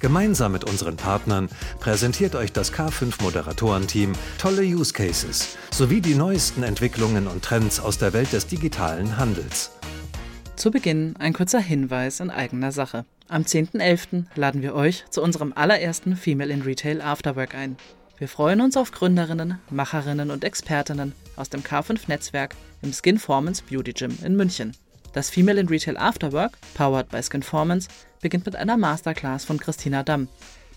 Gemeinsam mit unseren Partnern präsentiert euch das K5 Moderatorenteam tolle Use Cases sowie die neuesten Entwicklungen und Trends aus der Welt des digitalen Handels. Zu Beginn ein kurzer Hinweis in eigener Sache. Am 10.11. laden wir euch zu unserem allerersten Female in Retail Afterwork ein. Wir freuen uns auf Gründerinnen, Macherinnen und Expertinnen aus dem K5-Netzwerk im Skinformance Beauty Gym in München. Das Female in Retail Afterwork, powered by Skinformance, beginnt mit einer Masterclass von Christina Damm,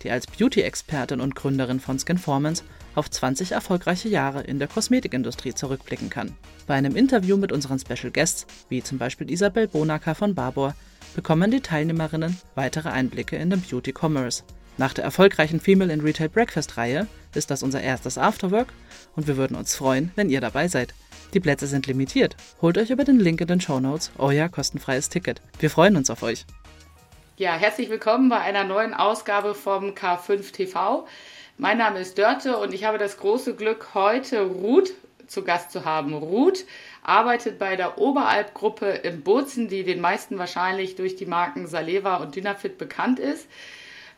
die als Beauty-Expertin und Gründerin von Skinformance auf 20 erfolgreiche Jahre in der Kosmetikindustrie zurückblicken kann. Bei einem Interview mit unseren Special Guests, wie zum Beispiel Isabel Bonacker von Barbour, bekommen die Teilnehmerinnen weitere Einblicke in den Beauty Commerce. Nach der erfolgreichen Female in Retail Breakfast Reihe ist das unser erstes Afterwork und wir würden uns freuen, wenn ihr dabei seid. Die Plätze sind limitiert. Holt euch über den Link in den Show Notes euer kostenfreies Ticket. Wir freuen uns auf euch. Ja, herzlich willkommen bei einer neuen Ausgabe vom K5 TV. Mein Name ist Dörte und ich habe das große Glück, heute Ruth zu Gast zu haben. Ruth arbeitet bei der Oberalp-Gruppe in Bozen, die den meisten wahrscheinlich durch die Marken Saleva und Dynafit bekannt ist.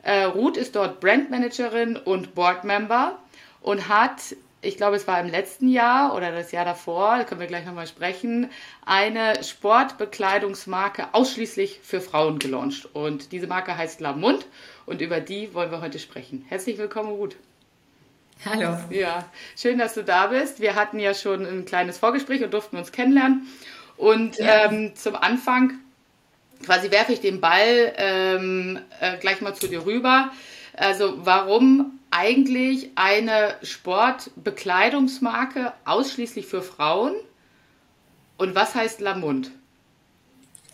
Äh, Ruth ist dort Brandmanagerin und Boardmember und hat ich glaube, es war im letzten Jahr oder das Jahr davor, da können wir gleich nochmal sprechen, eine Sportbekleidungsmarke ausschließlich für Frauen gelauncht. Und diese Marke heißt Lamund und über die wollen wir heute sprechen. Herzlich willkommen, Ruth. Hallo. Ja, schön, dass du da bist. Wir hatten ja schon ein kleines Vorgespräch und durften uns kennenlernen. Und ja. ähm, zum Anfang quasi werfe ich den Ball ähm, äh, gleich mal zu dir rüber. Also warum eigentlich eine Sportbekleidungsmarke ausschließlich für Frauen? Und was heißt Lamund?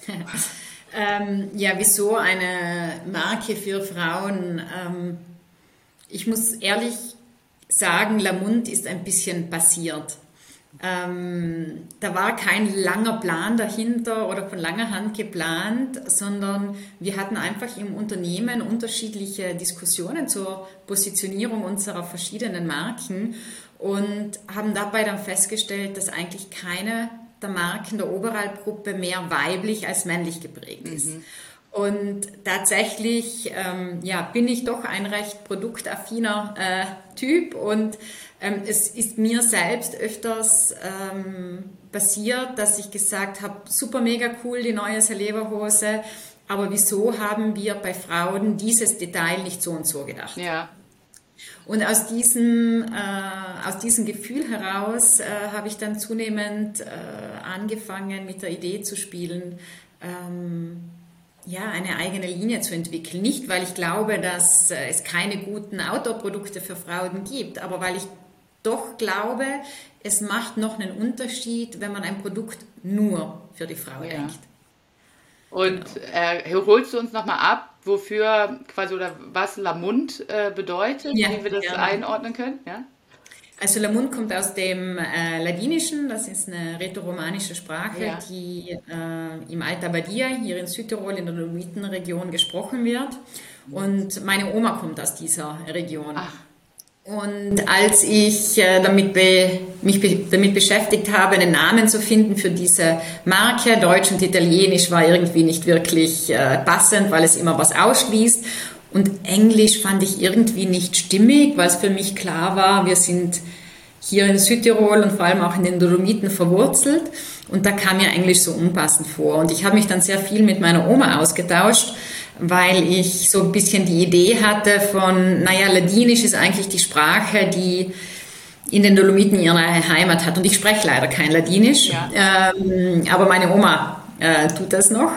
ähm, ja, wieso eine Marke für Frauen? Ähm, ich muss ehrlich sagen, Lamund ist ein bisschen passiert. Ähm, da war kein langer Plan dahinter oder von langer Hand geplant, sondern wir hatten einfach im Unternehmen unterschiedliche Diskussionen zur Positionierung unserer verschiedenen Marken und haben dabei dann festgestellt, dass eigentlich keine der Marken der Oberalp-Gruppe mehr weiblich als männlich geprägt ist. Mhm. Und tatsächlich ähm, ja, bin ich doch ein recht produktaffiner äh, Typ und ähm, es ist mir selbst öfters ähm, passiert, dass ich gesagt habe, super mega cool, die neue Saleverhose, aber wieso haben wir bei Frauen dieses Detail nicht so und so gedacht? Ja. Und aus diesem, äh, aus diesem Gefühl heraus äh, habe ich dann zunehmend äh, angefangen, mit der Idee zu spielen, ähm, ja, eine eigene Linie zu entwickeln. Nicht, weil ich glaube, dass äh, es keine guten Outdoor-Produkte für Frauen gibt, aber weil ich doch glaube, es macht noch einen Unterschied, wenn man ein Produkt nur für die Frau ja. denkt. Und genau. äh, holst du uns nochmal ab, wofür quasi oder was Lamund äh, bedeutet, ja, wie wir das gerne. einordnen können? Ja? Also Lamund kommt aus dem äh, Ladinischen, das ist eine rätoromanische Sprache, ja. die äh, im Alta Badia hier in Südtirol in der Dolomitenregion gesprochen wird. Und meine Oma kommt aus dieser Region. Ach. Und als ich äh, damit be, mich be, damit beschäftigt habe, einen Namen zu finden für diese Marke, Deutsch und Italienisch war irgendwie nicht wirklich äh, passend, weil es immer was ausschließt. Und Englisch fand ich irgendwie nicht stimmig, weil es für mich klar war, wir sind hier in Südtirol und vor allem auch in den Dolomiten verwurzelt. Und da kam mir Englisch so unpassend vor. Und ich habe mich dann sehr viel mit meiner Oma ausgetauscht weil ich so ein bisschen die Idee hatte von, naja, Ladinisch ist eigentlich die Sprache, die in den Dolomiten ihre Heimat hat. Und ich spreche leider kein Ladinisch, ja. ähm, aber meine Oma äh, tut das noch.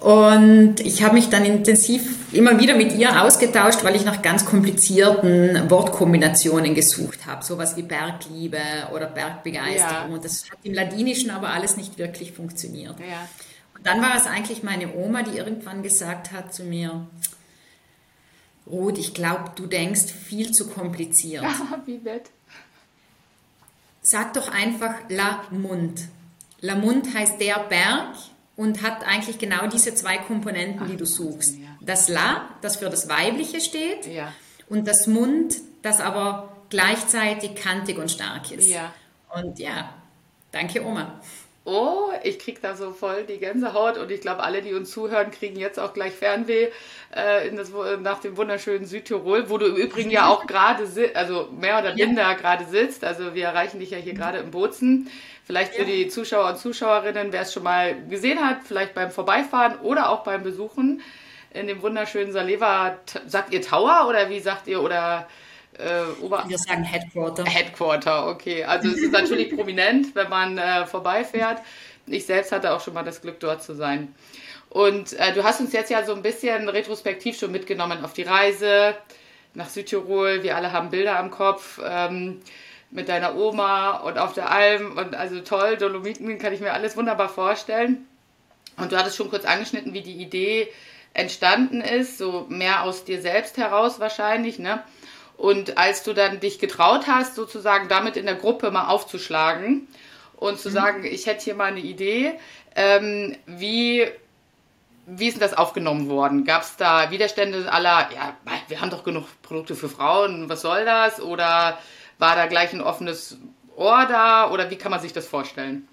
Und ich habe mich dann intensiv immer wieder mit ihr ausgetauscht, weil ich nach ganz komplizierten Wortkombinationen gesucht habe. Sowas wie Bergliebe oder Bergbegeisterung. Ja. Und das hat im Ladinischen aber alles nicht wirklich funktioniert. Ja dann war es eigentlich meine Oma, die irgendwann gesagt hat zu mir, Ruth, ich glaube, du denkst viel zu kompliziert. Ja, wie nett. Sag doch einfach La Mund. La Mund heißt der Berg und hat eigentlich genau diese zwei Komponenten, Ach, die du suchst. Ja. Das La, das für das Weibliche steht, ja. und das Mund, das aber gleichzeitig kantig und stark ist. Ja. Und ja, danke Oma. Oh, ich kriege da so voll die Gänsehaut und ich glaube, alle, die uns zuhören, kriegen jetzt auch gleich Fernweh äh, das, nach dem wunderschönen Südtirol, wo du im Übrigen ja auch gerade, also mehr oder minder ja. gerade sitzt. Also wir erreichen dich ja hier gerade im Bozen. Vielleicht für ja. die Zuschauer und Zuschauerinnen, wer es schon mal gesehen hat, vielleicht beim Vorbeifahren oder auch beim Besuchen in dem wunderschönen Saleva, sagt ihr Tower oder wie sagt ihr, oder äh, Ober Wir sagen Headquarter. Headquarter, okay. Also es ist natürlich prominent, wenn man äh, vorbeifährt. Ich selbst hatte auch schon mal das Glück, dort zu sein. Und äh, du hast uns jetzt ja so ein bisschen retrospektiv schon mitgenommen auf die Reise nach Südtirol. Wir alle haben Bilder am Kopf ähm, mit deiner Oma und auf der Alm. Und also toll, Dolomiten kann ich mir alles wunderbar vorstellen. Und du hattest schon kurz angeschnitten, wie die Idee entstanden ist, so mehr aus dir selbst heraus wahrscheinlich, ne? Und als du dann dich getraut hast, sozusagen damit in der Gruppe mal aufzuschlagen und zu mhm. sagen, ich hätte hier mal eine Idee, ähm, wie, wie ist denn das aufgenommen worden? Gab es da Widerstände aller, ja, wir haben doch genug Produkte für Frauen, was soll das? Oder war da gleich ein offenes Ohr da? Oder wie kann man sich das vorstellen?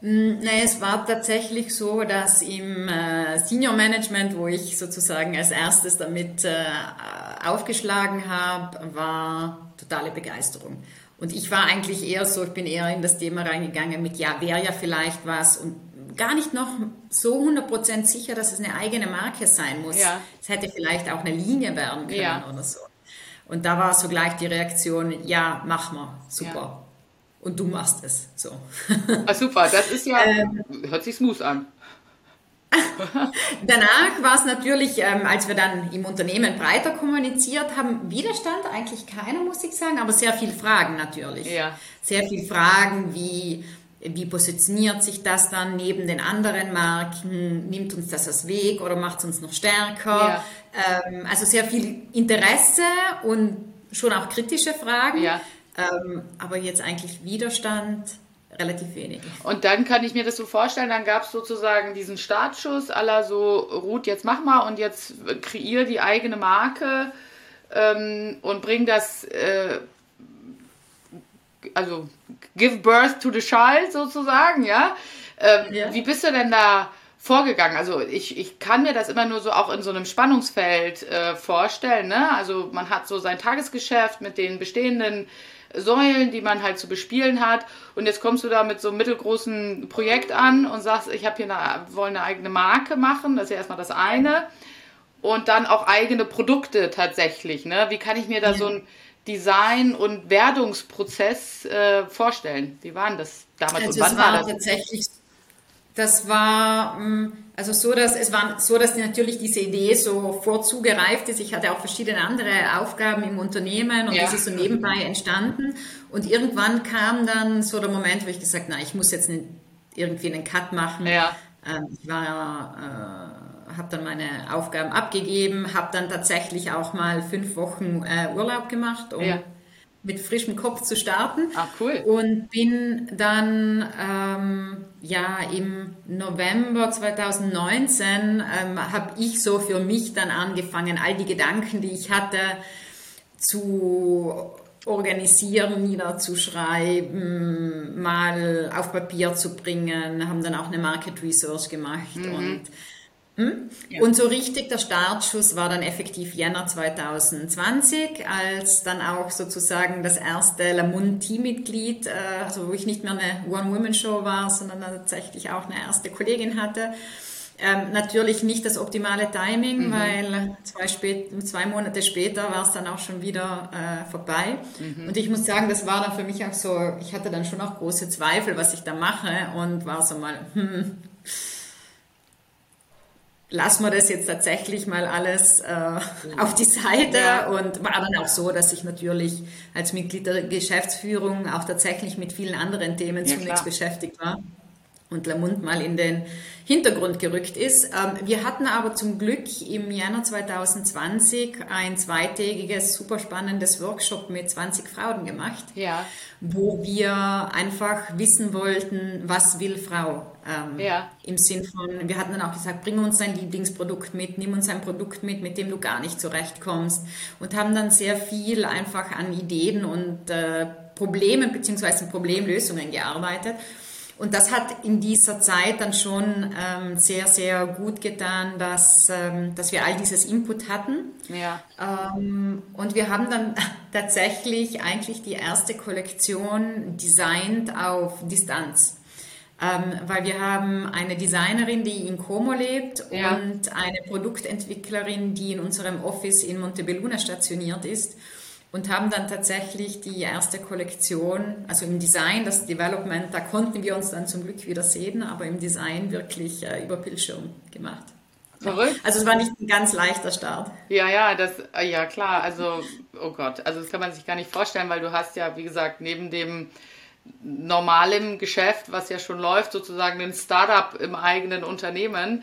Mm, Nein, es war tatsächlich so, dass im äh, Senior Management, wo ich sozusagen als erstes damit äh, aufgeschlagen habe, war totale Begeisterung. Und ich war eigentlich eher so, ich bin eher in das Thema reingegangen mit, ja, wäre ja vielleicht was und gar nicht noch so 100% sicher, dass es eine eigene Marke sein muss. Ja. Es hätte vielleicht auch eine Linie werden können ja. oder so. Und da war so gleich die Reaktion, ja, mach mal, super. Ja und du machst es. So. Ah, super, das ist ja, ähm, hört sich smooth an. Danach war es natürlich, ähm, als wir dann im Unternehmen breiter kommuniziert haben, Widerstand eigentlich keiner, muss ich sagen, aber sehr viel Fragen natürlich. Ja. Sehr viel Fragen, wie, wie positioniert sich das dann neben den anderen Marken? Nimmt uns das als Weg oder macht es uns noch stärker? Ja. Ähm, also sehr viel Interesse und schon auch kritische Fragen. Ja. Ähm, aber jetzt eigentlich Widerstand relativ wenig. Und dann kann ich mir das so vorstellen, dann gab es sozusagen diesen Startschuss aller so, Ruth, jetzt mach mal und jetzt kreier die eigene Marke ähm, und bring das, äh, also give birth to the child sozusagen, ja? Ähm, ja. Wie bist du denn da vorgegangen? Also ich, ich kann mir das immer nur so auch in so einem Spannungsfeld äh, vorstellen, ne? Also man hat so sein Tagesgeschäft mit den bestehenden Säulen, die man halt zu bespielen hat. Und jetzt kommst du da mit so einem mittelgroßen Projekt an und sagst, ich habe hier eine, wollen eine eigene Marke machen. Das ist ja erstmal das eine. Und dann auch eigene Produkte tatsächlich. Ne? Wie kann ich mir da so ein Design- und Werdungsprozess äh, vorstellen? Wie war das damals? Also und wann es war, war das? tatsächlich das war mm, also so, dass es war so, dass natürlich diese Idee so vorzugereift ist. Ich hatte auch verschiedene andere Aufgaben im Unternehmen und ja. das ist so nebenbei entstanden. Und irgendwann kam dann so der Moment, wo ich gesagt, na, ich muss jetzt irgendwie einen Cut machen. Ja. Ähm, ich war äh, habe dann meine Aufgaben abgegeben, habe dann tatsächlich auch mal fünf Wochen äh, Urlaub gemacht, um ja mit frischem Kopf zu starten. Ah, cool. Und bin dann ähm, ja im November 2019 ähm, habe ich so für mich dann angefangen, all die Gedanken, die ich hatte, zu organisieren, niederzuschreiben, mal auf Papier zu bringen, haben dann auch eine Market Research gemacht mhm. und hm? Ja. Und so richtig der Startschuss war dann effektiv Jänner 2020, als dann auch sozusagen das erste Lamont Teammitglied, äh, also wo ich nicht mehr eine One-Woman-Show war, sondern tatsächlich auch eine erste Kollegin hatte. Ähm, natürlich nicht das optimale Timing, mhm. weil zwei, spät, zwei Monate später war es dann auch schon wieder äh, vorbei. Mhm. Und ich muss sagen, das war dann für mich auch so, ich hatte dann schon auch große Zweifel, was ich da mache und war so mal, hm, lassen wir das jetzt tatsächlich mal alles äh, auf die Seite ja. und war dann auch so, dass ich natürlich als Mitglied der Geschäftsführung auch tatsächlich mit vielen anderen Themen ja, zunächst klar. beschäftigt war. Und Lamont mal in den Hintergrund gerückt ist. Ähm, wir hatten aber zum Glück im Januar 2020 ein zweitägiges, super spannendes Workshop mit 20 Frauen gemacht, ja. wo wir einfach wissen wollten, was will Frau? Ähm, ja. Im Sinn von, wir hatten dann auch gesagt, bring uns dein Lieblingsprodukt mit, nimm uns ein Produkt mit, mit dem du gar nicht zurechtkommst und haben dann sehr viel einfach an Ideen und äh, Problemen bzw. Problemlösungen gearbeitet. Und das hat in dieser Zeit dann schon ähm, sehr, sehr gut getan, dass, ähm, dass wir all dieses Input hatten. Ja. Ähm, und wir haben dann tatsächlich eigentlich die erste Kollektion designt auf Distanz. Ähm, weil wir haben eine Designerin, die in Como lebt ja. und eine Produktentwicklerin, die in unserem Office in Montebelluna stationiert ist und haben dann tatsächlich die erste Kollektion, also im Design, das Development, da konnten wir uns dann zum Glück wieder sehen, aber im Design wirklich äh, über Bildschirm gemacht. Verrückt. Also es war nicht ein ganz leichter Start. Ja, ja, das, äh, ja klar, also, oh Gott, also das kann man sich gar nicht vorstellen, weil du hast ja, wie gesagt, neben dem normalen Geschäft, was ja schon läuft, sozusagen ein Startup im eigenen Unternehmen,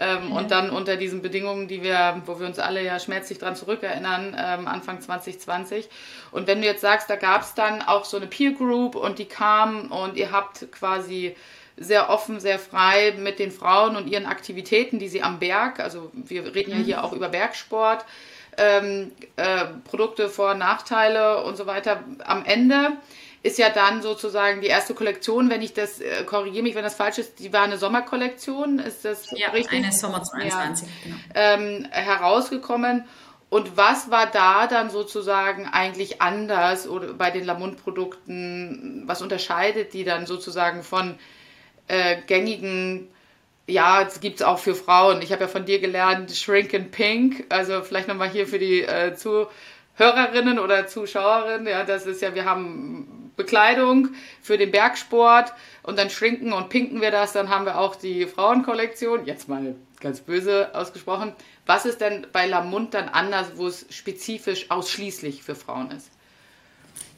ähm, mhm. Und dann unter diesen Bedingungen, die wir, wo wir uns alle ja schmerzlich dran zurückerinnern, ähm, Anfang 2020. Und wenn du jetzt sagst, da gab es dann auch so eine Peer Group und die kam und ihr habt quasi sehr offen, sehr frei mit den Frauen und ihren Aktivitäten, die sie am Berg, also wir reden ja hier mhm. auch über Bergsport, ähm, äh, Produkte, Vor- und Nachteile und so weiter. Am Ende ist ja dann sozusagen die erste Kollektion, wenn ich das, äh, korrigiere mich, wenn das falsch ist, die war eine Sommerkollektion, ist das ja, richtig? eine Sommer 22, ja, genau. Ähm, herausgekommen. Und was war da dann sozusagen eigentlich anders oder bei den Lamont-Produkten? Was unterscheidet die dann sozusagen von äh, gängigen ja, es gibt es auch für Frauen. Ich habe ja von dir gelernt, Shrink in Pink. Also vielleicht nochmal hier für die äh, Zuhörerinnen oder Zuschauerinnen. Ja, das ist ja, wir haben Bekleidung für den Bergsport und dann schrinken und pinken wir das. Dann haben wir auch die Frauenkollektion. Jetzt mal ganz böse ausgesprochen. Was ist denn bei Lamont dann anders, wo es spezifisch ausschließlich für Frauen ist?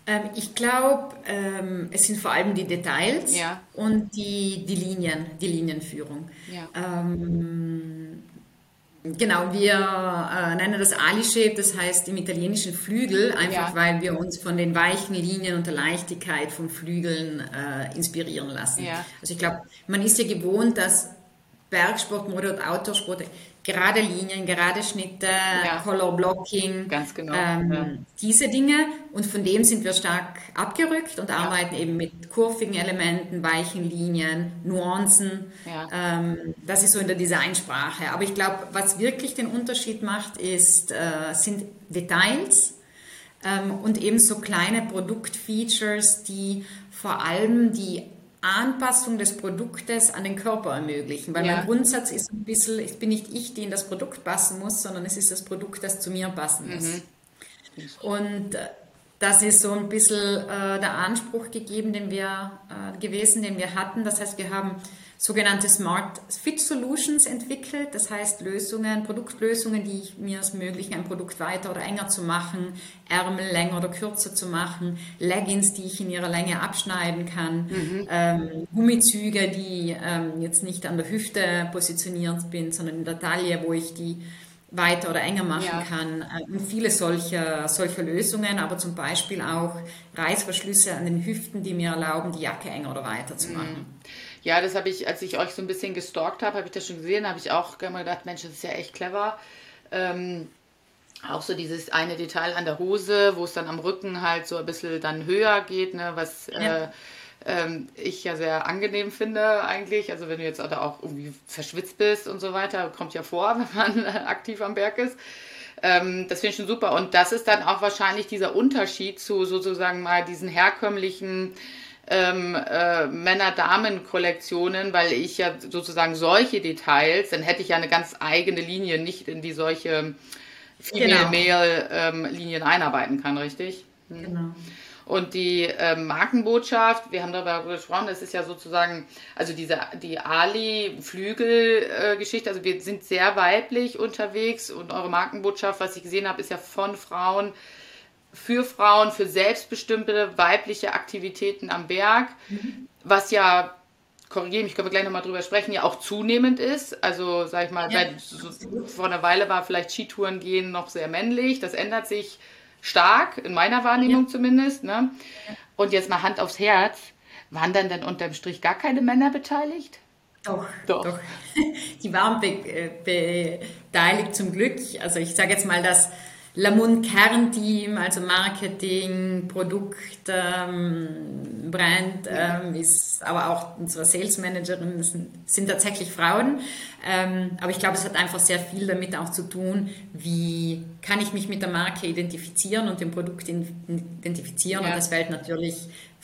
Ähm, ich glaube, ähm, es sind vor allem die Details ja. und die, die Linien, die Linienführung. Ja. Ähm, Genau, wir äh, nennen das Ali-Shape, das heißt im italienischen Flügel, einfach ja. weil wir uns von den weichen Linien und der Leichtigkeit von Flügeln äh, inspirieren lassen. Ja. Also ich glaube, man ist ja gewohnt, dass Bergsportmode und Outdoorsport gerade Linien, gerade Schnitte, ja. Color Blocking, genau. Ähm, ja. diese Dinge. Und von dem sind wir stark abgerückt und ja. arbeiten eben mit kurvigen Elementen, weichen Linien, Nuancen. Ähm, das ist so in der Designsprache. Aber ich glaube, was wirklich den Unterschied macht, ist, äh, sind Details ähm, und eben so kleine Produktfeatures, die vor allem die Anpassung des Produktes an den Körper ermöglichen. Weil ja. mein Grundsatz ist ein bisschen, ich bin nicht ich, die in das Produkt passen muss, sondern es ist das Produkt, das zu mir passen muss. Mhm. Und äh, das ist so ein bisschen äh, der Anspruch gegeben, den wir äh, gewesen, den wir hatten. Das heißt, wir haben sogenannte Smart Fit Solutions entwickelt. Das heißt Lösungen, Produktlösungen, die mir es ermöglichen, ein Produkt weiter oder enger zu machen, Ärmel länger oder kürzer zu machen, Leggings, die ich in ihrer Länge abschneiden kann, mhm. ähm, Gummizüge, die ähm, jetzt nicht an der Hüfte positioniert sind, sondern in der Taille, wo ich die weiter oder enger machen ja. kann. Äh, und viele solcher, solcher Lösungen, aber zum Beispiel auch Reißverschlüsse an den Hüften, die mir erlauben, die Jacke enger oder weiter zu mhm. machen. Ja, das habe ich, als ich euch so ein bisschen gestalkt habe, habe ich das schon gesehen, habe ich auch gedacht, Mensch, das ist ja echt clever. Ähm, auch so dieses eine Detail an der Hose, wo es dann am Rücken halt so ein bisschen dann höher geht, ne, was ja. äh, ähm, ich ja sehr angenehm finde eigentlich. Also wenn du jetzt auch irgendwie verschwitzt bist und so weiter, kommt ja vor, wenn man aktiv am Berg ist. Ähm, das finde ich schon super. Und das ist dann auch wahrscheinlich dieser Unterschied zu sozusagen mal diesen herkömmlichen ähm, äh, Männer-Damen-Kollektionen, weil ich ja sozusagen solche Details, dann hätte ich ja eine ganz eigene Linie, nicht in die solche Female-Male-Linien genau. ähm, einarbeiten kann, richtig? Hm. Genau. Und die äh, Markenbotschaft, wir haben darüber gesprochen, das ist ja sozusagen, also diese die Ali-Flügel-Geschichte, äh, also wir sind sehr weiblich unterwegs und eure Markenbotschaft, was ich gesehen habe, ist ja von Frauen für Frauen, für selbstbestimmte weibliche Aktivitäten am Berg, mhm. was ja korrigiere mich, können wir gleich nochmal drüber sprechen, ja auch zunehmend ist. Also, sag ich mal, ja. seit, so, vor einer Weile war vielleicht Skitouren gehen noch sehr männlich. Das ändert sich stark, in meiner Wahrnehmung ja. zumindest. Ne? Und jetzt mal Hand aufs Herz. Waren dann denn unterm Strich gar keine Männer beteiligt? Doch, doch. doch. Die waren be be beteiligt zum Glück. Also ich sage jetzt mal, dass Lamont Kernteam, also Marketing, Produkt, ähm, Brand, ähm, ist, aber auch unsere Sales Managerin sind, sind tatsächlich Frauen. Ähm, aber ich glaube, es hat einfach sehr viel damit auch zu tun, wie kann ich mich mit der Marke identifizieren und dem Produkt identifizieren. Ja. Und das fällt natürlich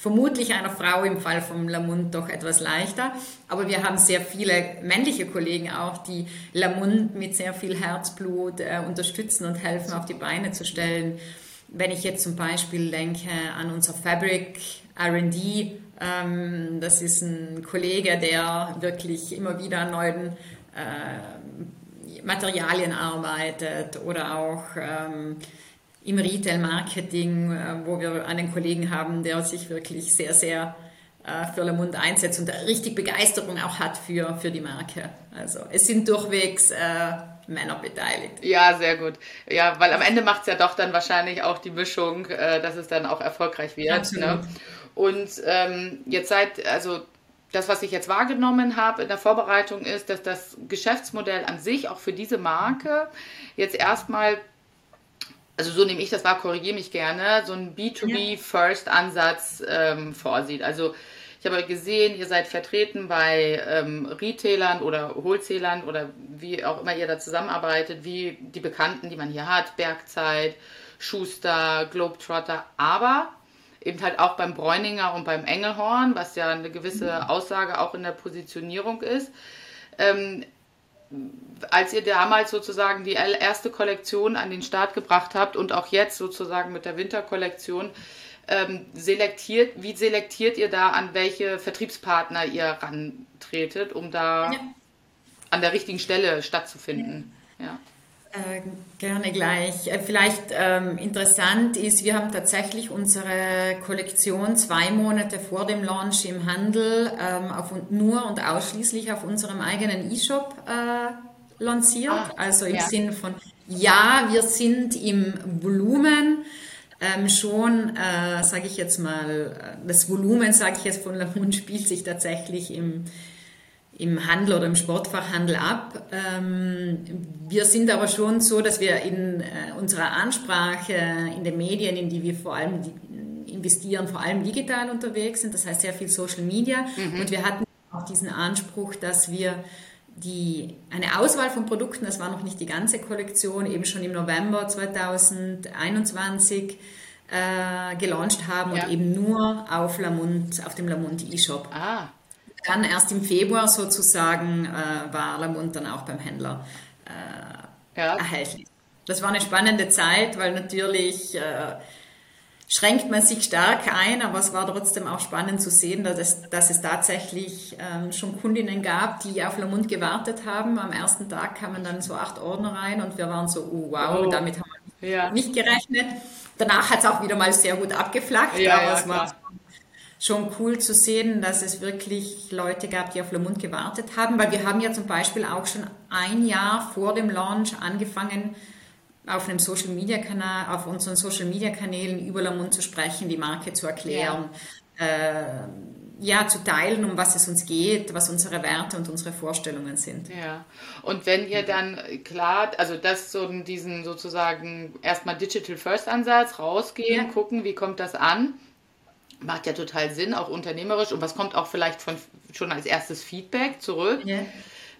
vermutlich einer Frau im Fall vom Lamund doch etwas leichter. Aber wir haben sehr viele männliche Kollegen auch, die Lamund mit sehr viel Herzblut äh, unterstützen und helfen, auf die Beine zu stellen. Wenn ich jetzt zum Beispiel denke an unser Fabric RD, ähm, das ist ein Kollege, der wirklich immer wieder an neuen äh, Materialien arbeitet oder auch ähm, im Retail-Marketing, äh, wo wir einen Kollegen haben, der sich wirklich sehr, sehr äh, für Le Monde einsetzt und richtig Begeisterung auch hat für, für die Marke. Also es sind durchwegs äh, Männer beteiligt. Ja, sehr gut. Ja, weil am Ende macht es ja doch dann wahrscheinlich auch die Mischung, äh, dass es dann auch erfolgreich wird. Absolut. Ne? Und ähm, jetzt seid, also das, was ich jetzt wahrgenommen habe in der Vorbereitung, ist, dass das Geschäftsmodell an sich auch für diese Marke jetzt erstmal also so nehme ich das wahr, korrigiere mich gerne, so ein B2B-First-Ansatz ähm, vorsieht. Also ich habe gesehen, ihr seid vertreten bei ähm, Retailern oder Wholesalern oder wie auch immer ihr da zusammenarbeitet, wie die Bekannten, die man hier hat, Bergzeit, Schuster, Globetrotter, aber eben halt auch beim Bräuninger und beim Engelhorn, was ja eine gewisse Aussage auch in der Positionierung ist. Ähm, als ihr damals sozusagen die erste Kollektion an den Start gebracht habt und auch jetzt sozusagen mit der Winterkollektion, ähm, selektiert, wie selektiert ihr da, an welche Vertriebspartner ihr rantretet, um da ja. an der richtigen Stelle stattzufinden? Ja. ja. Äh, gerne gleich. Äh, vielleicht ähm, interessant ist, wir haben tatsächlich unsere Kollektion zwei Monate vor dem Launch im Handel ähm, auf, nur und ausschließlich auf unserem eigenen E-Shop äh, lanciert. Ah, also im ja. Sinne von, ja, wir sind im Volumen ähm, schon, äh, sage ich jetzt mal, das Volumen, sage ich jetzt von Lamont, spielt sich tatsächlich im im Handel oder im Sportfachhandel ab. Ähm, wir sind aber schon so, dass wir in äh, unserer Ansprache in den Medien, in die wir vor allem investieren, vor allem digital unterwegs sind, das heißt sehr viel Social Media. Mhm. Und wir hatten auch diesen Anspruch, dass wir die, eine Auswahl von Produkten, das war noch nicht die ganze Kollektion, eben schon im November 2021 äh, gelauncht haben ja. und eben nur auf, Lamont, auf dem Lamont E-Shop. Ah. Dann erst im Februar sozusagen äh, war Lamont dann auch beim Händler äh, ja. erhältlich. Das war eine spannende Zeit, weil natürlich äh, schränkt man sich stark ein, aber es war trotzdem auch spannend zu sehen, dass es, dass es tatsächlich ähm, schon Kundinnen gab, die auf Lamont gewartet haben. Am ersten Tag kamen dann so acht Ordner rein und wir waren so, oh, wow, oh. damit haben wir ja. nicht gerechnet. Danach hat es auch wieder mal sehr gut abgeflacht, ja, aber ja, es war schon cool zu sehen, dass es wirklich Leute gab, die auf Le Monde gewartet haben, weil wir haben ja zum Beispiel auch schon ein Jahr vor dem Launch angefangen, auf einem Social Media Kanal, auf unseren Social Media Kanälen über Le Monde zu sprechen, die Marke zu erklären, ja. Äh, ja, zu teilen, um was es uns geht, was unsere Werte und unsere Vorstellungen sind. Ja. Und wenn ihr dann klar, also das so diesen sozusagen erstmal Digital First Ansatz rausgehen, ja. gucken, wie kommt das an? Macht ja total Sinn, auch unternehmerisch. Und was kommt auch vielleicht von, schon als erstes Feedback zurück? Ja.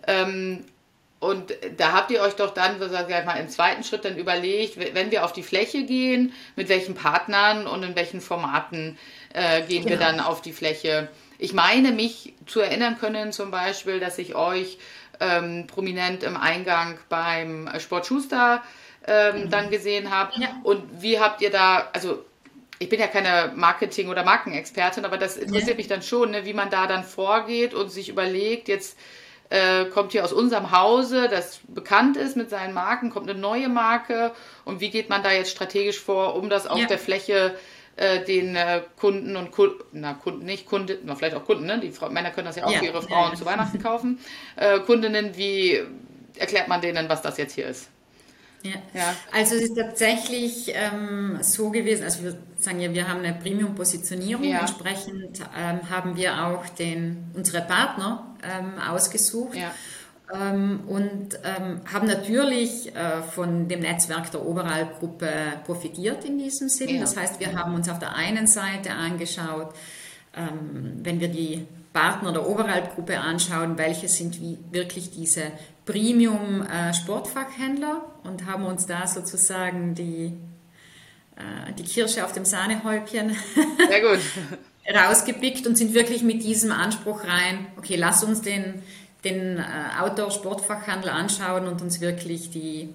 Ähm, und da habt ihr euch doch dann, sag ich mal, im zweiten Schritt dann überlegt, wenn wir auf die Fläche gehen, mit welchen Partnern und in welchen Formaten äh, gehen genau. wir dann auf die Fläche. Ich meine, mich zu erinnern können zum Beispiel, dass ich euch ähm, prominent im Eingang beim Sport Schuster ähm, mhm. dann gesehen habe. Ja. Und wie habt ihr da, also ich bin ja keine Marketing- oder Markenexpertin, aber das interessiert ja. mich dann schon, ne, wie man da dann vorgeht und sich überlegt, jetzt äh, kommt hier aus unserem Hause, das bekannt ist mit seinen Marken, kommt eine neue Marke und wie geht man da jetzt strategisch vor, um das auf ja. der Fläche äh, den äh, Kunden und Kunden, na Kunden nicht, Kunden, na, vielleicht auch Kunden, ne? die Frau, Männer können das ja auch ja, für ihre Frauen zu Weihnachten kaufen. Äh, Kundinnen, wie erklärt man denen, was das jetzt hier ist? Ja. ja. Also es ist tatsächlich ähm, so gewesen, also wir sagen ja, wir haben eine Premium-Positionierung, ja. entsprechend ähm, haben wir auch den, unsere Partner ähm, ausgesucht. Ja. Ähm, und ähm, haben natürlich äh, von dem Netzwerk der Oberalp-Gruppe profitiert in diesem Sinne. Das heißt, wir haben uns auf der einen Seite angeschaut, ähm, wenn wir die Partner der Oberalp-Gruppe anschauen, welche sind wie wirklich diese Premium-Sportfachhändler und haben uns da sozusagen die, äh, die Kirsche auf dem Sahnehäubchen rausgepickt und sind wirklich mit diesem Anspruch rein, okay, lass uns den, den äh, Outdoor-Sportfachhandel anschauen und uns wirklich die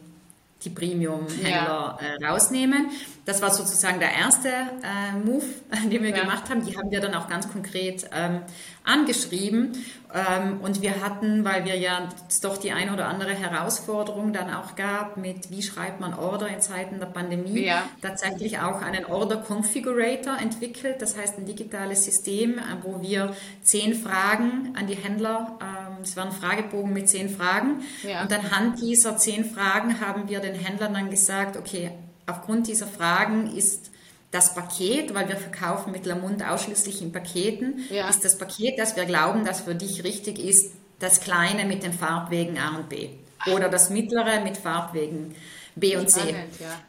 die Premium-Händler ja. äh, rausnehmen. Das war sozusagen der erste äh, Move, den wir ja. gemacht haben. Die haben wir dann auch ganz konkret ähm, angeschrieben. Ähm, und wir hatten, weil wir ja doch die eine oder andere Herausforderung dann auch gab mit, wie schreibt man Order in Zeiten der Pandemie, ja. tatsächlich auch einen Order Configurator entwickelt. Das heißt ein digitales System, äh, wo wir zehn Fragen an die Händler, ähm, es war ein Fragebogen mit zehn Fragen. Ja. Und anhand dieser zehn Fragen haben wir den Händlern dann gesagt, okay, aufgrund dieser Fragen ist das Paket, weil wir verkaufen mit Lamont ausschließlich in Paketen, ja. ist das Paket, das wir glauben, das für dich richtig ist, das kleine mit den Farbwegen A und B. Oder das mittlere mit Farbwegen B und C. Spannend, ja.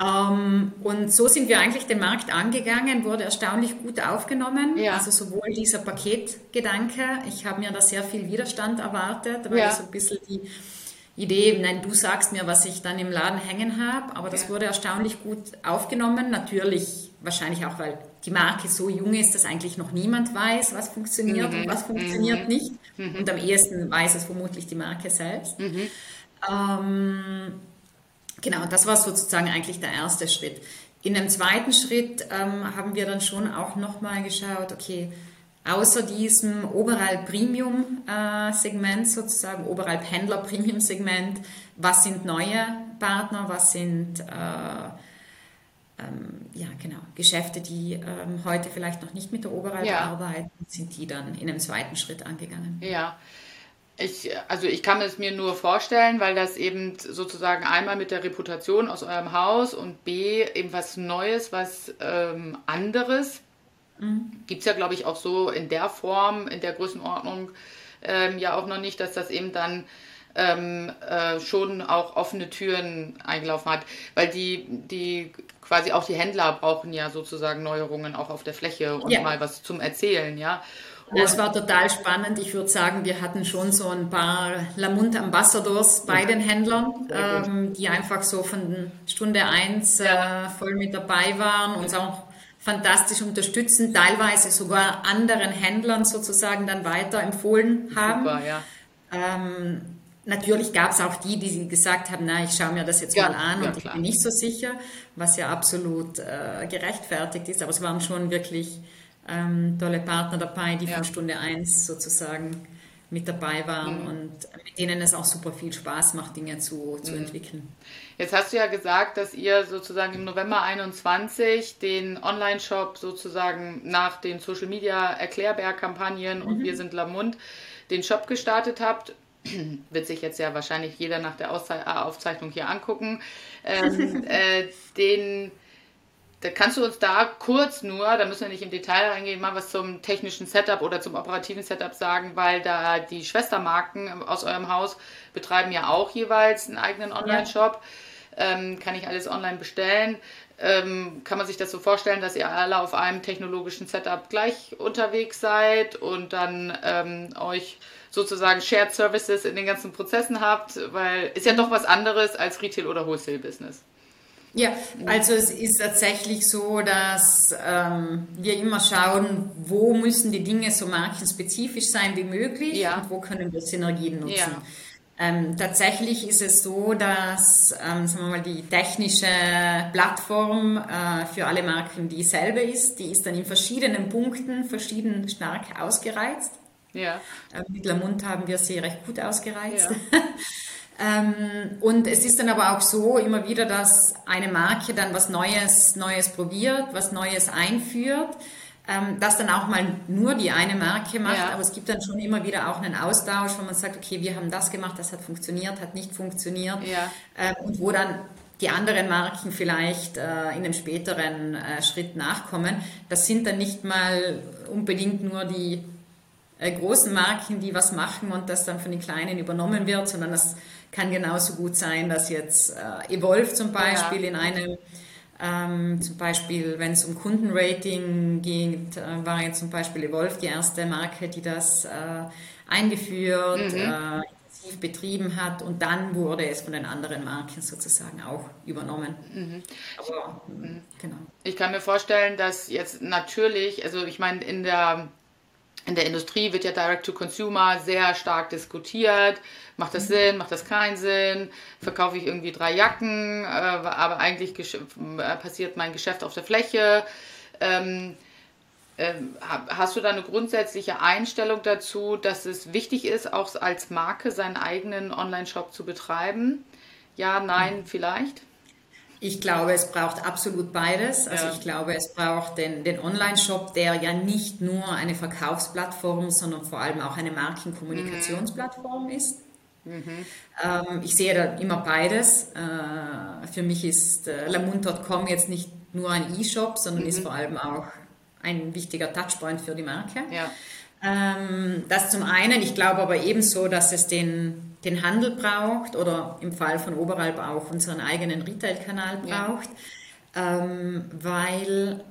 Ähm, und so sind wir eigentlich den Markt angegangen, wurde erstaunlich gut aufgenommen. Ja. Also sowohl dieser Paketgedanke, ich habe mir da sehr viel Widerstand erwartet, weil ja. so ein bisschen die Idee, nein, du sagst mir, was ich dann im Laden hängen habe, aber das ja. wurde erstaunlich gut aufgenommen. Natürlich wahrscheinlich auch, weil die Marke so jung ist, dass eigentlich noch niemand weiß, was funktioniert mhm. und was funktioniert mhm. nicht. Mhm. Und am ehesten weiß es vermutlich die Marke selbst. Mhm. Ähm, genau, das war sozusagen eigentlich der erste Schritt. In dem zweiten Schritt ähm, haben wir dann schon auch nochmal geschaut, okay, außer diesem Oberalp Premium äh, Segment sozusagen, Oberalp Händler Premium Segment, was sind neue Partner, was sind äh, ähm, ja genau Geschäfte, die ähm, heute vielleicht noch nicht mit der Oberalp ja. arbeiten, sind die dann in einem zweiten Schritt angegangen. Ja. Ich, also ich kann es mir nur vorstellen, weil das eben sozusagen einmal mit der Reputation aus eurem Haus und B eben was Neues, was ähm, anderes Mhm. Gibt es ja, glaube ich, auch so in der Form, in der Größenordnung ähm, ja auch noch nicht, dass das eben dann ähm, äh, schon auch offene Türen eingelaufen hat. Weil die, die quasi auch die Händler brauchen ja sozusagen Neuerungen auch auf der Fläche und ja. mal was zum Erzählen, ja. Das war total spannend. Ich würde sagen, wir hatten schon so ein paar Lamont Ambassadors bei den Händlern, ähm, die einfach so von Stunde eins äh, voll mit dabei waren und auch fantastisch unterstützen, teilweise sogar anderen Händlern sozusagen dann weiter empfohlen haben. Super, ja. Ähm, natürlich gab es auch die, die gesagt haben, na, ich schaue mir das jetzt ja, mal an ja, und ich bin nicht so sicher, was ja absolut äh, gerechtfertigt ist. Aber es waren schon wirklich ähm, tolle Partner dabei, die ja. von Stunde eins sozusagen mit dabei waren mhm. und mit denen es auch super viel Spaß macht, Dinge zu, zu mhm. entwickeln. Jetzt hast du ja gesagt, dass ihr sozusagen im November 21 den Online-Shop sozusagen nach den Social Media Erklärbär-Kampagnen mhm. und Wir sind Lamund den Shop gestartet habt. Wird sich jetzt ja wahrscheinlich jeder nach der Auszei Aufzeichnung hier angucken. Ähm, äh, den da kannst du uns da kurz nur, da müssen wir nicht im Detail reingehen, mal was zum technischen Setup oder zum operativen Setup sagen, weil da die Schwestermarken aus eurem Haus betreiben ja auch jeweils einen eigenen Online-Shop. Ähm, kann ich alles online bestellen. Ähm, kann man sich das so vorstellen, dass ihr alle auf einem technologischen Setup gleich unterwegs seid und dann ähm, euch sozusagen Shared Services in den ganzen Prozessen habt, weil ist ja doch was anderes als Retail oder Wholesale Business. Ja, also es ist tatsächlich so, dass ähm, wir immer schauen, wo müssen die Dinge so markenspezifisch sein wie möglich ja. und wo können wir Synergien nutzen. Ja. Ähm, tatsächlich ist es so, dass ähm, sagen wir mal, die technische Plattform äh, für alle Marken dieselbe ist. Die ist dann in verschiedenen Punkten verschieden stark ausgereizt. Ja. Äh, mit Lamont haben wir sie recht gut ausgereizt. Ja. Ähm, und es ist dann aber auch so immer wieder, dass eine Marke dann was Neues, Neues probiert, was Neues einführt. Ähm, das dann auch mal nur die eine Marke macht, ja. aber es gibt dann schon immer wieder auch einen Austausch, wo man sagt, okay, wir haben das gemacht, das hat funktioniert, hat nicht funktioniert ja. ähm, und wo dann die anderen Marken vielleicht äh, in einem späteren äh, Schritt nachkommen. Das sind dann nicht mal unbedingt nur die äh, großen Marken, die was machen und das dann von den kleinen übernommen wird, sondern das kann genauso gut sein, dass jetzt äh, Evolve zum Beispiel ja. in einem ähm, zum Beispiel, wenn es um Kundenrating geht, äh, war jetzt zum Beispiel Evolve die erste Marke, die das äh, eingeführt, mhm. äh, intensiv betrieben hat und dann wurde es von den anderen Marken sozusagen auch übernommen. Mhm. Aber, mhm. genau. Ich kann mir vorstellen, dass jetzt natürlich, also ich meine, in der in der Industrie wird ja Direct-to-Consumer sehr stark diskutiert. Macht das mhm. Sinn? Macht das keinen Sinn? Verkaufe ich irgendwie drei Jacken, äh, aber eigentlich äh, passiert mein Geschäft auf der Fläche. Ähm, äh, hast du da eine grundsätzliche Einstellung dazu, dass es wichtig ist, auch als Marke seinen eigenen Online-Shop zu betreiben? Ja, nein, mhm. vielleicht? Ich glaube, es braucht absolut beides. Also ja. ich glaube, es braucht den, den Online-Shop, der ja nicht nur eine Verkaufsplattform, sondern vor allem auch eine Markenkommunikationsplattform ist. Mhm. Ähm, ich sehe da immer beides. Äh, für mich ist äh, lamund.com jetzt nicht nur ein E-Shop, sondern mhm. ist vor allem auch ein wichtiger Touchpoint für die Marke. Ja. Ähm, das zum einen. Ich glaube aber ebenso, dass es den den Handel braucht oder im Fall von Oberalp auch unseren eigenen Retail-Kanal braucht, ja. ähm, weil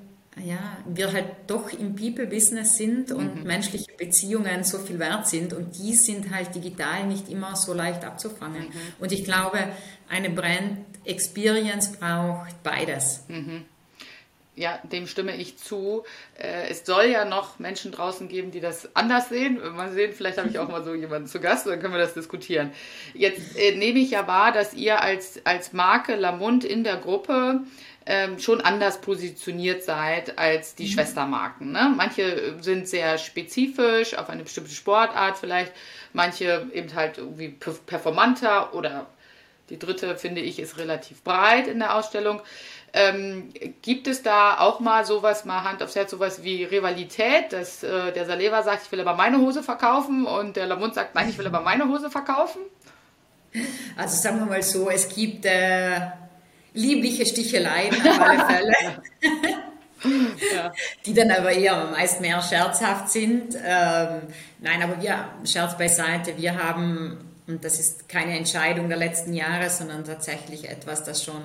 ja, wir halt doch im People-Business sind und mhm. menschliche Beziehungen so viel wert sind und die sind halt digital nicht immer so leicht abzufangen. Mhm. Und ich glaube, eine Brand Experience braucht beides. Mhm ja, dem stimme ich zu. Äh, es soll ja noch Menschen draußen geben, die das anders sehen. Mal sehen, vielleicht habe ich auch mal so jemanden zu Gast, dann können wir das diskutieren. Jetzt äh, nehme ich ja wahr, dass ihr als, als Marke Lamont in der Gruppe ähm, schon anders positioniert seid als die mhm. Schwestermarken. Ne? Manche sind sehr spezifisch auf eine bestimmte Sportart vielleicht, manche eben halt irgendwie performanter oder die dritte, finde ich, ist relativ breit in der Ausstellung. Ähm, gibt es da auch mal sowas, mal Hand aufs Herz, sowas wie Rivalität, dass äh, der Saleva sagt, ich will aber meine Hose verkaufen und der Lamont sagt, nein, ich will aber meine Hose verkaufen? Also sagen wir mal so, es gibt äh, liebliche Sticheleien auf alle Fälle. ja. die dann aber eher meist mehr scherzhaft sind. Ähm, nein, aber wir, Scherz beiseite, wir haben, und das ist keine Entscheidung der letzten Jahre, sondern tatsächlich etwas, das schon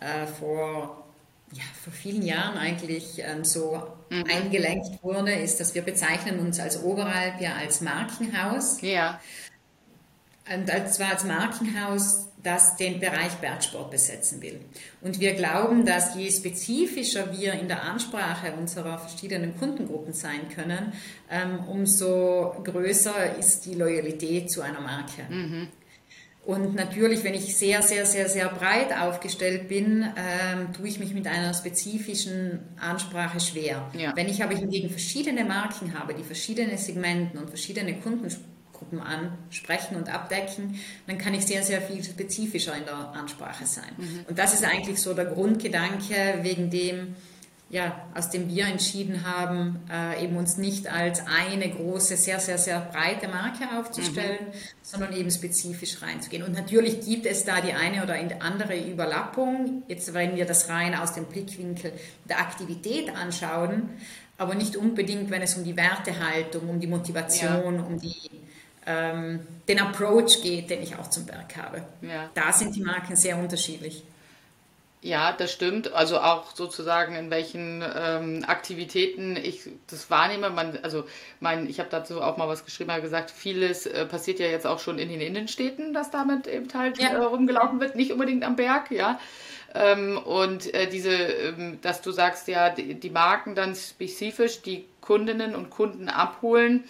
äh, vor, ja, vor vielen Jahren eigentlich ähm, so mhm. eingelenkt wurde, ist, dass wir bezeichnen uns als Oberalp ja als Markenhaus. Ja. Und zwar als Markenhaus, das den Bereich Bergsport besetzen will. Und wir glauben, dass je spezifischer wir in der Ansprache unserer verschiedenen Kundengruppen sein können, ähm, umso größer ist die Loyalität zu einer Marke. Mhm. Und natürlich, wenn ich sehr, sehr, sehr, sehr breit aufgestellt bin, ähm, tue ich mich mit einer spezifischen Ansprache schwer. Ja. Wenn ich aber hingegen verschiedene Marken habe, die verschiedene Segmenten und verschiedene Kundengruppen ansprechen und abdecken, dann kann ich sehr, sehr viel spezifischer in der Ansprache sein. Mhm. Und das ist eigentlich so der Grundgedanke, wegen dem ja, aus dem wir entschieden haben, äh, eben uns nicht als eine große, sehr, sehr, sehr breite Marke aufzustellen, mhm. sondern eben spezifisch reinzugehen. Und natürlich gibt es da die eine oder andere Überlappung. Jetzt, wenn wir das rein aus dem Blickwinkel der Aktivität anschauen, aber nicht unbedingt, wenn es um die Wertehaltung, um die Motivation, ja. um die, ähm, den Approach geht, den ich auch zum Berg habe. Ja. Da sind die Marken sehr unterschiedlich. Ja, das stimmt. Also auch sozusagen in welchen ähm, Aktivitäten ich das wahrnehme. Man, also mein, ich habe dazu auch mal was geschrieben, habe gesagt, vieles äh, passiert ja jetzt auch schon in den Innenstädten, dass damit eben halt ja. äh, rumgelaufen wird, nicht unbedingt am Berg, ja. Ähm, und äh, diese, ähm, dass du sagst, ja, die, die Marken dann spezifisch die Kundinnen und Kunden abholen,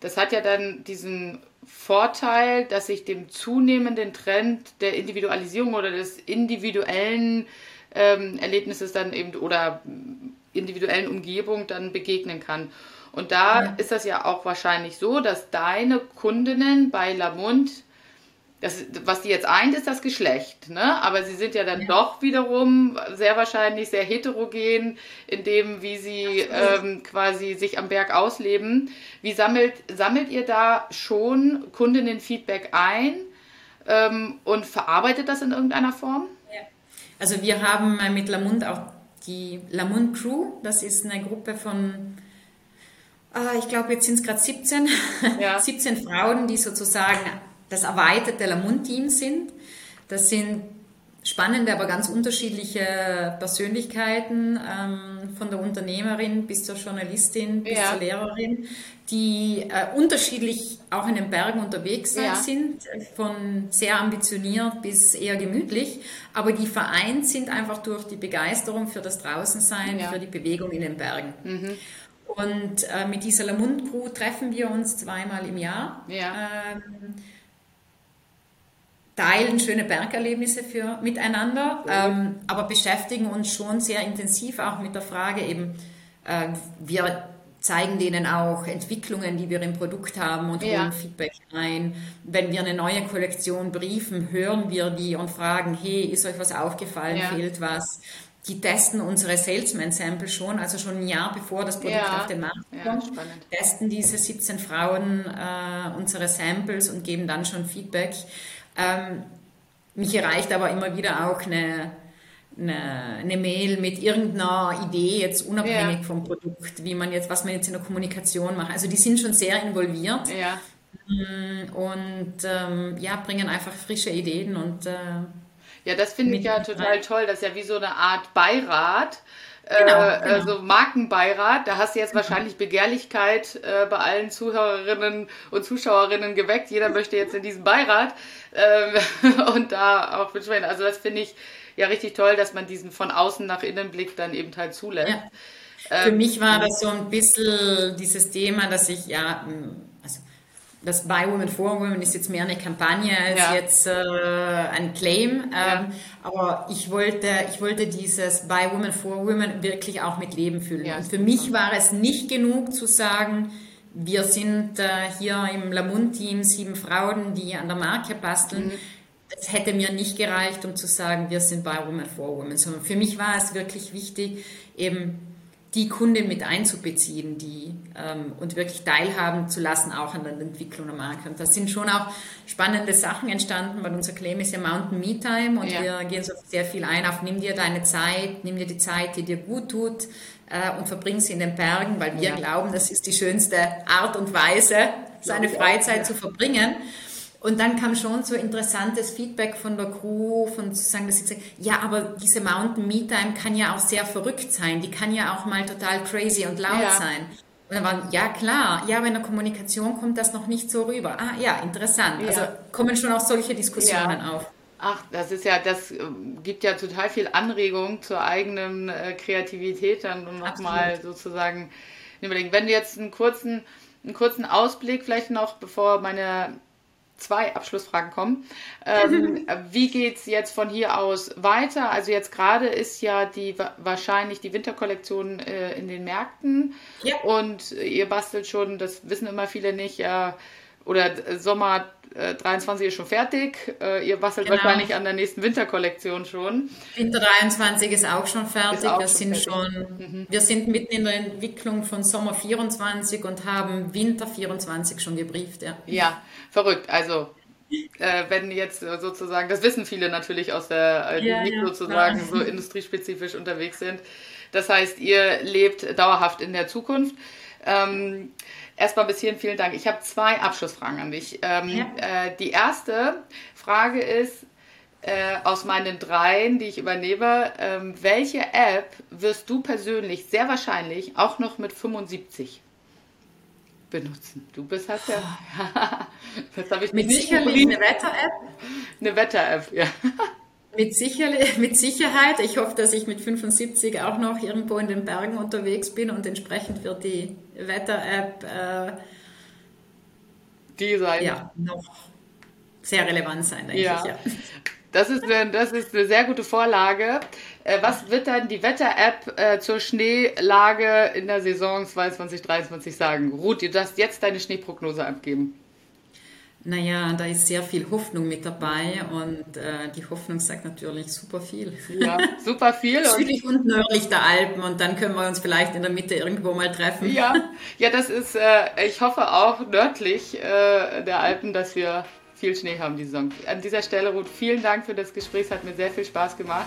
das hat ja dann diesen Vorteil, dass sich dem zunehmenden Trend der Individualisierung oder des individuellen ähm, Erlebnisses dann eben oder individuellen Umgebung dann begegnen kann. Und da ja. ist das ja auch wahrscheinlich so, dass deine Kundinnen bei Lamont das, was die jetzt eint, ist das Geschlecht, ne? Aber sie sind ja dann ja. doch wiederum sehr wahrscheinlich sehr heterogen in dem, wie sie ähm, quasi sich am Berg ausleben. Wie sammelt, sammelt ihr da schon Kundinnen-Feedback ein ähm, und verarbeitet das in irgendeiner Form? Ja. Also wir haben mit Lamund auch die Lamund Crew, das ist eine Gruppe von äh, ich glaube, jetzt sind es gerade 17, ja. 17 Frauen, die sozusagen das erweiterte Lamont-Team sind. Das sind spannende, aber ganz unterschiedliche Persönlichkeiten, ähm, von der Unternehmerin bis zur Journalistin, bis ja. zur Lehrerin, die äh, unterschiedlich auch in den Bergen unterwegs ja. sind, von sehr ambitioniert bis eher gemütlich, aber die vereint sind einfach durch die Begeisterung für das Draußensein, ja. für die Bewegung in den Bergen. Mhm. Und äh, mit dieser Lamont Crew treffen wir uns zweimal im Jahr. Ja. Ähm, teilen schöne Bergerlebnisse für miteinander, ähm, aber beschäftigen uns schon sehr intensiv auch mit der Frage eben, äh, wir zeigen denen auch Entwicklungen, die wir im Produkt haben und holen ja. Feedback ein. Wenn wir eine neue Kollektion briefen, hören wir die und fragen, hey, ist euch was aufgefallen, ja. fehlt was? Die testen unsere Salesman-Sample schon, also schon ein Jahr bevor das Produkt ja. auf den Markt kommt, testen diese 17 Frauen äh, unsere Samples und geben dann schon Feedback. Ähm, mich erreicht aber immer wieder auch eine, eine, eine, Mail mit irgendeiner Idee, jetzt unabhängig ja. vom Produkt, wie man jetzt, was man jetzt in der Kommunikation macht. Also die sind schon sehr involviert. Ja. Mm, und ähm, ja, bringen einfach frische Ideen und äh, ja, das finde ich ja total toll. Das ist ja wie so eine Art Beirat Genau, äh, genau. Also Markenbeirat, da hast du jetzt wahrscheinlich Begehrlichkeit äh, bei allen Zuhörerinnen und Zuschauerinnen geweckt. Jeder möchte jetzt in diesen Beirat ähm, und da auch mitschwimmen. Also das finde ich ja richtig toll, dass man diesen von außen nach innen Blick dann eben halt zulässt. Ja. Für ähm, mich war das so ein bisschen dieses Thema, dass ich ja das Buy Women for Women ist jetzt mehr eine Kampagne als ja. jetzt äh, ein Claim. Ähm, ja. Aber ich wollte, ich wollte dieses Buy Women for Women wirklich auch mit Leben füllen. Ja. Und für mich war es nicht genug zu sagen, wir sind äh, hier im Lamont-Team sieben Frauen, die an der Marke basteln. Mhm. Das hätte mir nicht gereicht, um zu sagen, wir sind Buy Women for Women, sondern für mich war es wirklich wichtig, eben die Kunden mit einzubeziehen die, ähm, und wirklich teilhaben zu lassen, auch an der Entwicklung der Marke. Und da sind schon auch spannende Sachen entstanden, weil unser Claim ist ja Mountain Me Time und ja. wir gehen so sehr viel ein auf, nimm dir deine Zeit, nimm dir die Zeit, die dir gut tut äh, und verbring sie in den Bergen, weil wir ja. glauben, das ist die schönste Art und Weise, seine Freizeit zu verbringen. Und dann kam schon so interessantes Feedback von der Crew, von zu sagen, dass sie gesagt ja, aber diese Mountain Me Time kann ja auch sehr verrückt sein, die kann ja auch mal total crazy und laut ja. sein. Und dann waren, ja klar, ja, aber in der Kommunikation kommt das noch nicht so rüber. Ah ja, interessant. Ja. Also kommen schon auch solche Diskussionen ja. auf. Ach, das ist ja, das ähm, gibt ja total viel Anregung zur eigenen äh, Kreativität dann und nochmal sozusagen überlegen. Wenn du jetzt einen kurzen, einen kurzen Ausblick vielleicht noch, bevor meine zwei Abschlussfragen kommen. Ähm, wie geht es jetzt von hier aus weiter? Also jetzt gerade ist ja die wahrscheinlich die Winterkollektion äh, in den Märkten ja. und ihr bastelt schon, das wissen immer viele nicht, äh, oder Sommer äh, 23 ist schon fertig. Äh, ihr bastelt genau. wahrscheinlich an der nächsten Winterkollektion schon. Winter 23 ist auch schon fertig. Auch wir, schon sind fertig. Schon, mhm. wir sind mitten in der Entwicklung von Sommer 24 und haben Winter 24 schon gebrieft. Ja, ja verrückt. Also äh, wenn jetzt sozusagen, das wissen viele natürlich aus der, äh, die ja, nicht ja, sozusagen klar. so industriespezifisch unterwegs sind. Das heißt, ihr lebt dauerhaft in der Zukunft. Ähm, Erstmal bis hierhin vielen Dank. Ich habe zwei Abschlussfragen an dich. Ähm, ja. äh, die erste Frage ist äh, aus meinen dreien, die ich übernehme, ähm, welche App wirst du persönlich sehr wahrscheinlich auch noch mit 75 benutzen? Du bist halt ja. das habe ich mit sicherlich eine Wetter-App. Eine Wetter-App, ja. Mit, sicher, mit Sicherheit. Ich hoffe, dass ich mit 75 auch noch irgendwo in den Bergen unterwegs bin und entsprechend wird die Wetter-App äh, die sein. Ja, noch sehr relevant sein, denke ja. ich. Ja. Das ist, eine, das ist eine sehr gute Vorlage. Äh, was wird dann die Wetter-App äh, zur Schneelage in der Saison 2022 2023 sagen? Ruth, du darfst jetzt deine Schneeprognose abgeben. Naja, da ist sehr viel Hoffnung mit dabei und äh, die Hoffnung sagt natürlich super viel. Ja, super viel. Südlich und nördlich der Alpen und dann können wir uns vielleicht in der Mitte irgendwo mal treffen. Ja, ja das ist, äh, ich hoffe auch nördlich äh, der Alpen, dass wir viel Schnee haben die Saison. An dieser Stelle, Ruth, vielen Dank für das Gespräch, es hat mir sehr viel Spaß gemacht.